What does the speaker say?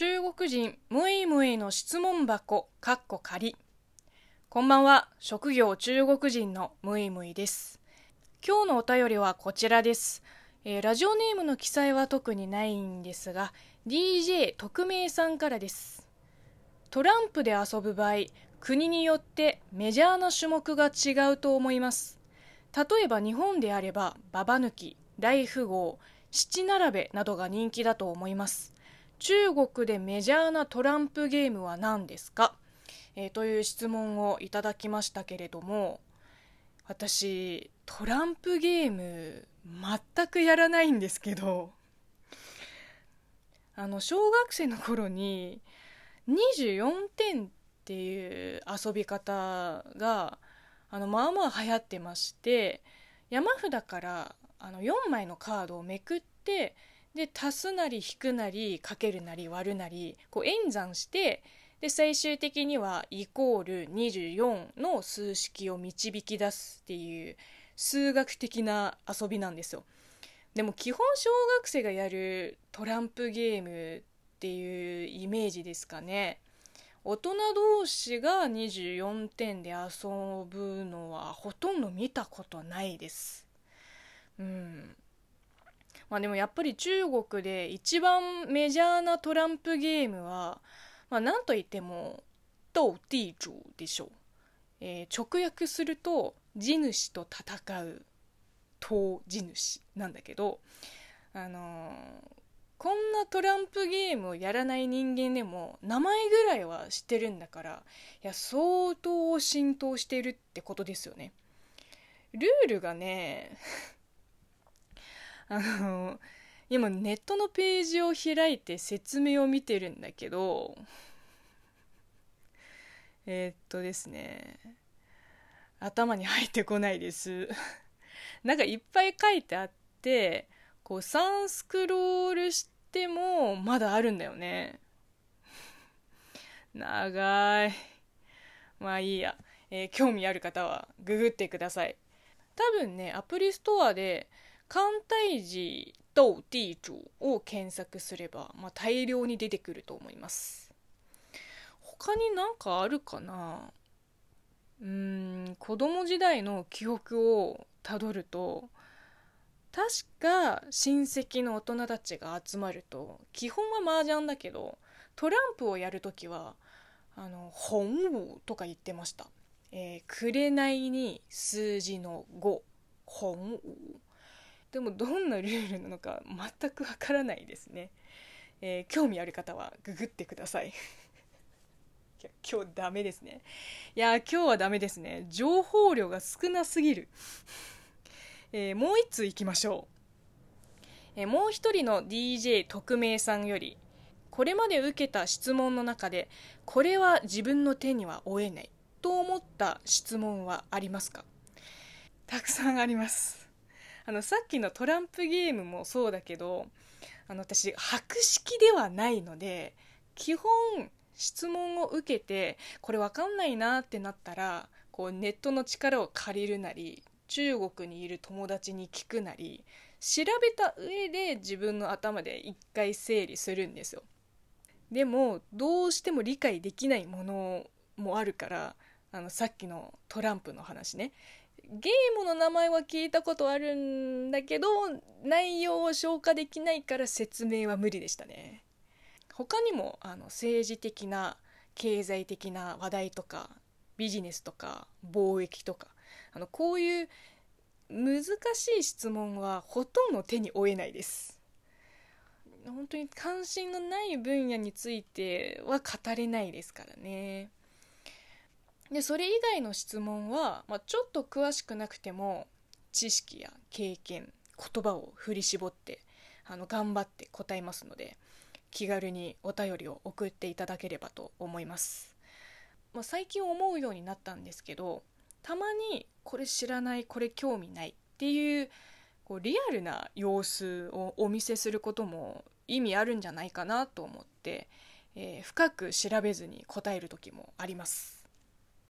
中国人ムイムイの質問箱かっこ仮。こんばんは。職業中国人のムイムイです。今日のお便りはこちらです、えー、ラジオネームの記載は特にないんですが DJ 特命さんからです。トランプで遊ぶ場合国によってメジャーな種目が違うと思います。例えば日本であればババ抜き大富豪七並べなどが人気だと思います。中国でメジャーなトランプゲームは何ですか、えー、という質問をいただきましたけれども私トランプゲーム全くやらないんですけどあの小学生の頃に24点っていう遊び方があのまあまあ流行ってまして山札からあの4枚のカードをめくってで足すなり引くなりかけるなり割るなりこう演算してで最終的にはイコール24の数式を導き出すっていう数学的な遊びなんですよ。でも基本小学生がやるトランプゲームっていうイメージですかね。大人同士が24点で遊ぶのはほとんど見たことないです。うん。まあでもやっぱり中国で一番メジャーなトランプゲームは、まあなんといっても、斗地主でしょう。えー、直訳すると、地主と戦う、闘地主なんだけど、あのー、こんなトランプゲームをやらない人間でも名前ぐらいは知ってるんだからいや相当浸透してるってことですよねルールがねあの今ネットのページを開いて説明を見てるんだけどえー、っとですね頭に入ってこないです。なんかいっぱい書いてあってこう3スクロールしてもまだあるんだよね。長い。まあいいや、えー、興味ある方はググってください。多分ねアプリストアで簡体字と地主を検索すれば、まあ、大量に出てくると思います。他になんかあるかな？うん子供時代の記憶をたどると確か親戚の大人たちが集まると基本は麻雀だけどトランプをやるときはあの本王とか言ってました「えー、紅に数字の5本王」でもどんなルールなのか全くわからないですね、えー、興味ある方はググってください。いや今日ダメですね。いや今日はダメですね。情報量が少なすぎる、えー、もう一通いきましょう、えー、もう一人の DJ 特命さんよりこれまで受けた質問の中でこれは自分の手には負えないと思った質問はありますか？たくさんあります。あのさっきのトランプゲームもそうだけどあの私博識ではないので基本質問を受けてこれ分かんないなってなったらこうネットの力を借りるなり中国にいる友達に聞くなり調べた上で自分の頭で一回整理するんですよ。でもどうしても理解できないものもあるからあのさっきのトランプの話ね。ゲームの名前は聞いたことあるんだけど内容を消化できないから説明は無理でしたね。他にもあの政治的な経済的な話題とかビジネスとか貿易とかあのこういう難しい質問はほとんど手に負えないです。本当に関心のない分野については語れないですからね。でそれ以外の質問は、まあ、ちょっと詳しくなくても知識や経験言葉を振り絞ってあの頑張って答えますので気軽にお便りを送っていただければと思います、まあ、最近思うようになったんですけどたまにこれ知らないこれ興味ないっていうこうリアルな様子をお見せすることも意味あるんじゃないかなと思って、えー、深く調べずに答える時もあります。